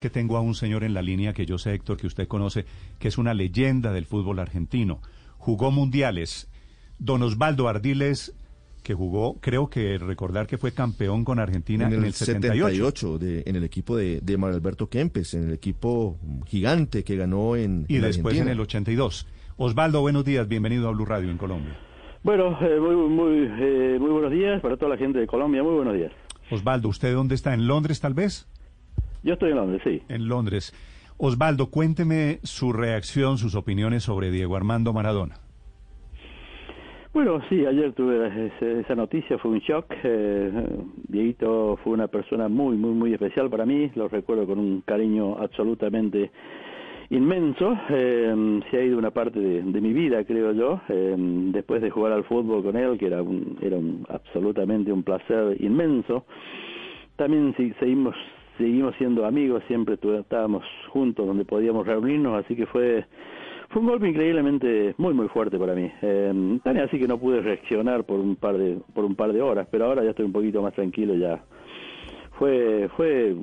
que tengo a un señor en la línea que yo sé, Héctor, que usted conoce, que es una leyenda del fútbol argentino. Jugó mundiales. Don Osvaldo Ardiles, que jugó, creo que recordar que fue campeón con Argentina en el, 78. en el equipo de, de Mario Alberto Kempes, en el equipo gigante que ganó en Y después en el 82. Osvaldo, buenos días, bienvenido a Blue Radio en Colombia. Bueno, eh, muy, muy, eh, muy buenos días para toda la gente de Colombia, muy buenos días. Osvaldo, ¿usted dónde está? ¿En Londres tal vez? Yo estoy en Londres, sí. En Londres. Osvaldo, cuénteme su reacción, sus opiniones sobre Diego Armando Maradona. Bueno, sí, ayer tuve esa noticia, fue un shock. Eh, Dieguito fue una persona muy, muy, muy especial para mí, lo recuerdo con un cariño absolutamente inmenso. Eh, se ha ido una parte de, mi vida, creo yo, eh, después de jugar al fútbol con él, que era, un, era un, absolutamente un placer inmenso. También si, seguimos seguimos siendo amigos, siempre estábamos juntos donde podíamos reunirnos, así que fue fue un golpe increíblemente muy muy fuerte para mí. Eh, tan así que no pude reaccionar por un par de por un par de horas, pero ahora ya estoy un poquito más tranquilo ya. Fue fue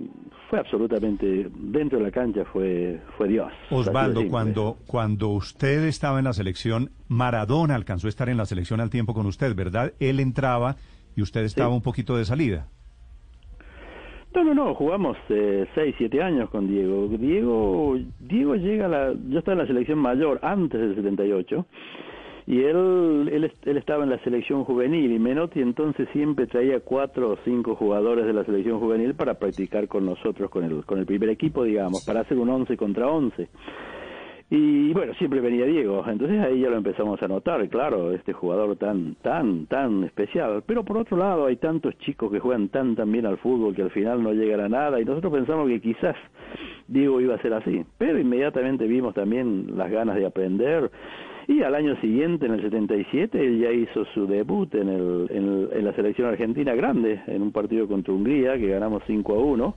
fue absolutamente dentro de la cancha fue fue Dios. Osvaldo, cuando cuando usted estaba en la selección, Maradona alcanzó a estar en la selección al tiempo con usted, ¿verdad? Él entraba y usted estaba un poquito de salida. No, no, no, jugamos eh, seis, siete años con Diego. Diego, Diego llega a la, yo estaba en la selección mayor antes del 78 y él, él, él estaba en la selección juvenil y Menotti entonces siempre traía cuatro o cinco jugadores de la selección juvenil para practicar con nosotros, con el, con el primer equipo, digamos, para hacer un once contra once. Y bueno, siempre venía Diego, entonces ahí ya lo empezamos a notar, claro, este jugador tan, tan, tan especial. Pero por otro lado hay tantos chicos que juegan tan, tan bien al fútbol que al final no llegan a nada y nosotros pensamos que quizás Diego iba a ser así. Pero inmediatamente vimos también las ganas de aprender y al año siguiente, en el 77, él ya hizo su debut en, el, en, la selección argentina grande, en un partido contra Hungría, que ganamos 5 a 1.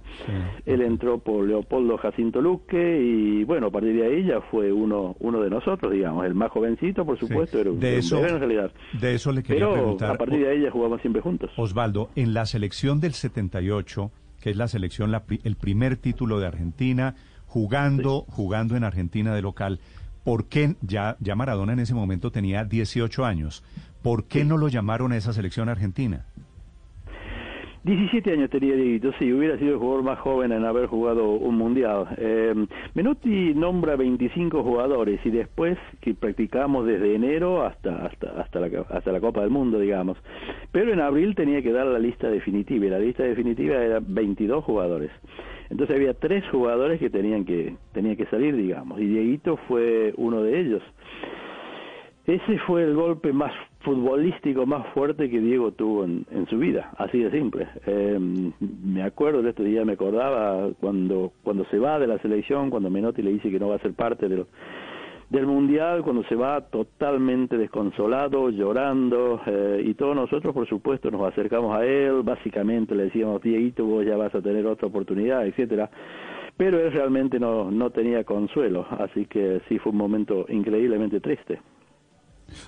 Él entró por Leopoldo Jacinto Luque y, bueno, a partir de ahí ya fue uno, uno de nosotros, digamos. El más jovencito, por supuesto, era un, de eso, en realidad. De eso le quería Pero preguntar. a partir de ahí ya jugamos siempre juntos. Osvaldo, en la selección del 78, que es la selección, el primer título de Argentina, jugando, jugando en Argentina de local, ¿Por qué ya, ya Maradona en ese momento tenía 18 años? ¿Por qué no lo llamaron a esa selección argentina? 17 años tenía Dieguito, sí, hubiera sido el jugador más joven en haber jugado un mundial. Eh, Menotti nombra 25 jugadores y después que practicamos desde enero hasta hasta hasta la, hasta la Copa del Mundo, digamos. Pero en abril tenía que dar la lista definitiva y la lista definitiva era 22 jugadores. Entonces había tres jugadores que tenían que tenían que salir, digamos, y Dieguito fue uno de ellos. Ese fue el golpe más futbolístico más fuerte que Diego tuvo en, su vida, así de simple. Eh, me acuerdo de este día, me acordaba cuando cuando se va de la selección, cuando Menotti le dice que no va a ser parte del, del mundial, cuando se va totalmente desconsolado, llorando, eh, y todos nosotros, por supuesto, nos acercamos a él, básicamente le decíamos, Dieguito, vos ya vas a tener otra oportunidad, etcétera pero él realmente no, no tenía consuelo, así que sí fue un momento increíblemente triste.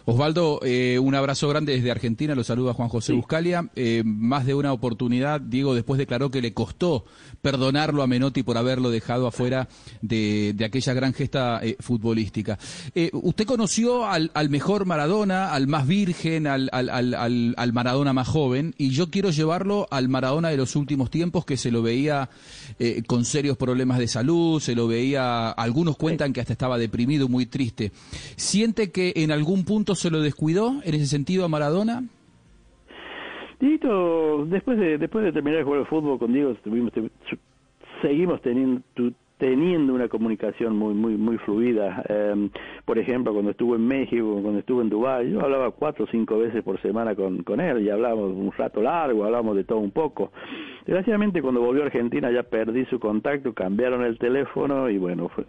Osvaldo, eh, un abrazo grande desde Argentina, lo saluda Juan José Buscalia. Eh, más de una oportunidad, Diego después declaró que le costó perdonarlo a Menotti por haberlo dejado afuera de, aquella gran gesta eh, futbolística. usted conoció al, mejor Maradona, al más virgen, al, al, Maradona más joven, y yo quiero llevarlo al Maradona de los últimos tiempos, que se lo veía con serios problemas de salud, se lo veía, algunos cuentan que hasta estaba deprimido, muy triste. ¿Siente que en algún punto se lo descuidó en ese sentido a Maradona? Dito, después de después de terminar de jugar al fútbol con Diego, seguimos teniendo teniendo una comunicación muy muy muy fluida. Em, por ejemplo, cuando estuvo en México, cuando estuvo en Dubái, yo hablaba cuatro o cinco veces por semana con, con él y hablábamos un rato largo, hablábamos de todo un poco. Desgraciadamente, cuando volvió a Argentina ya perdí su contacto, cambiaron el teléfono y bueno, fue,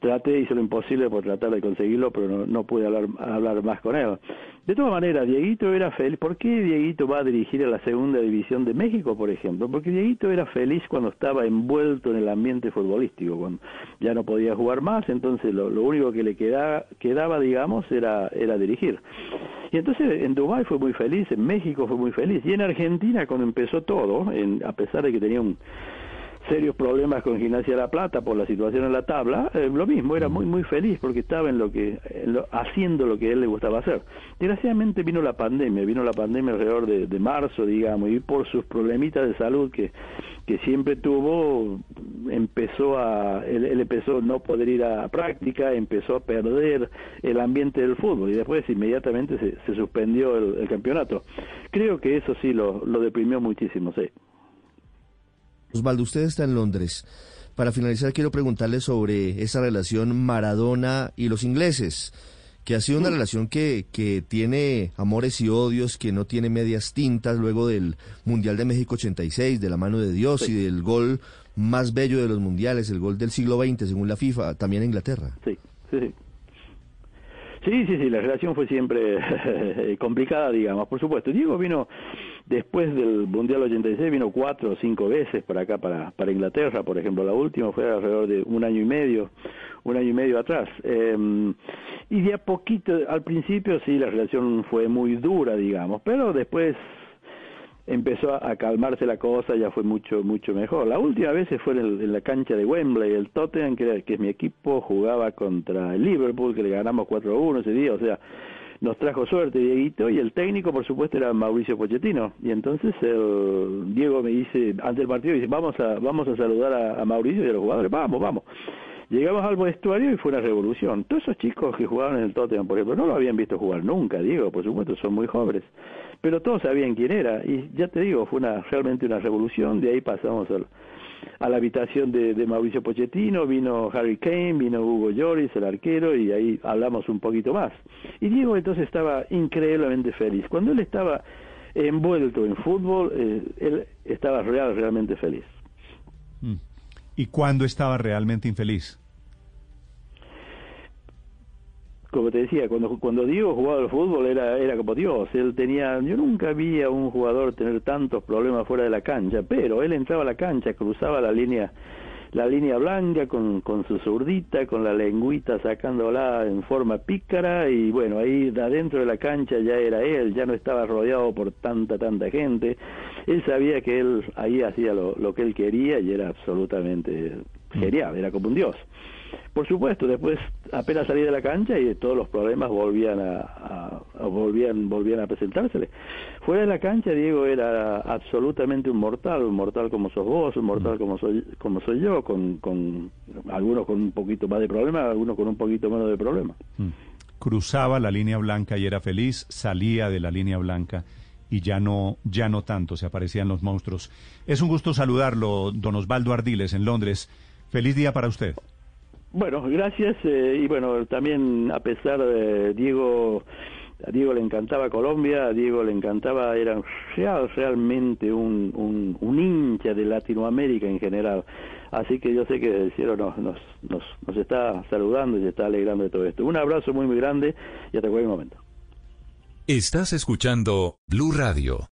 traté, hice lo imposible por tratar de conseguirlo, pero no, pude hablar, hablar más con él. De todas maneras, Dieguito era feliz. ¿Por qué Dieguito va a dirigir a la segunda división de México, por ejemplo? Porque Dieguito era feliz cuando estaba envuelto en el ambiente futbolístico, cuando ya no podía jugar más, entonces lo, único que le quedaba, quedaba, digamos, era, era dirigir. Y entonces en Dubái fue muy feliz, en México fue muy feliz, y en Argentina cuando empezó todo, en, a pesar de que tenía un serios problemas con Gimnasia de la Plata por la situación en la tabla, eh, lo mismo, era muy muy feliz porque estaba en lo que haciendo lo que a él le gustaba hacer. Desgraciadamente vino la pandemia, vino la pandemia alrededor de, marzo, digamos, y por sus problemitas de salud que, que siempre tuvo, empezó a, él, empezó a no poder ir a práctica, empezó a perder el ambiente del fútbol y después inmediatamente se, suspendió el, el, campeonato. Creo que eso sí lo, lo deprimió muchísimo, sí. Osvaldo, usted está en Londres. Para finalizar, quiero preguntarle sobre esa relación Maradona y los ingleses, que ha sido una relación que, que tiene amores y odios, que no tiene medias tintas luego del Mundial de México 86, de la mano de Dios y del gol más bello de los mundiales, el gol del siglo XX, según la FIFA, también en Inglaterra. Sí, sí, sí. Sí, sí, sí, la relación fue siempre complicada, digamos, por supuesto. Diego vino después del Mundial 86, vino cuatro o cinco veces para acá, para, Inglaterra, por ejemplo. La última fue alrededor de un año y medio, un año y medio atrás. Eh, y de a poquito, al principio sí, la relación fue muy dura, digamos, pero después empezó a, calmarse la cosa, ya fue mucho mucho mejor. La última vez fue en, la cancha de Wembley, el Tottenham, que, que es mi equipo, jugaba contra el Liverpool, que le ganamos 4-1 ese día, o sea, nos trajo suerte Dieguito, y el técnico, por supuesto, era Mauricio Pochettino. Y entonces Diego me dice, antes del partido, dice, vamos a, vamos a saludar a, a Mauricio y a los jugadores, vamos, vamos. Llegamos al vestuario y fue una revolución. Todos esos chicos que jugaban en el Tottenham, por ejemplo, no lo habían visto jugar nunca, Diego, por supuesto, son muy jóvenes pero todos sabían quién era y ya te digo, fue una realmente una revolución, de ahí pasamos al, a la habitación de, Mauricio Pochettino, vino Harry Kane, vino Hugo Lloris, el arquero, y ahí hablamos un poquito más. Y Diego entonces estaba increíblemente feliz. Cuando él estaba envuelto en fútbol, eh, él estaba real, realmente feliz. Mm. ¿Y cuándo estaba realmente infeliz? Como te decía, cuando cuando Diego jugaba al fútbol era era como Dios, él tenía, yo nunca vi a un jugador tener tantos problemas fuera de la cancha, pero él entraba a la cancha, cruzaba la línea la línea blanca con, con su zurdita, con la lengüita sacándola en forma pícara y bueno, ahí adentro de la cancha ya era él, ya no estaba rodeado por tanta, tanta gente. Él sabía que él ahí hacía lo, lo que él quería y era absolutamente genial, era como un dios. Por supuesto, después apenas salí de la cancha y todos los problemas volvían a, volvían volvían a presentársele. Fuera de la cancha, Diego era absolutamente un mortal, un mortal como sos vos, un mortal mm. como soy como soy yo, con, con algunos con un poquito más de problemas, algunos con un poquito menos de problemas. Mm. Cruzaba la línea blanca y era feliz, salía de la línea blanca y ya no, ya no tanto, se aparecían los monstruos. Es un gusto saludarlo, don Osvaldo Ardiles, en Londres. Feliz día para usted. Bueno, gracias. Eh, y bueno, también a pesar de Diego, a Diego le encantaba Colombia, a Diego le encantaba, era real, realmente un, un, hincha de Latinoamérica en general. Así que yo sé que el cielo nos, nos, nos, nos está saludando y se está alegrando de todo esto. Un abrazo muy, muy grande y hasta cualquier momento. Estás escuchando Blue Radio.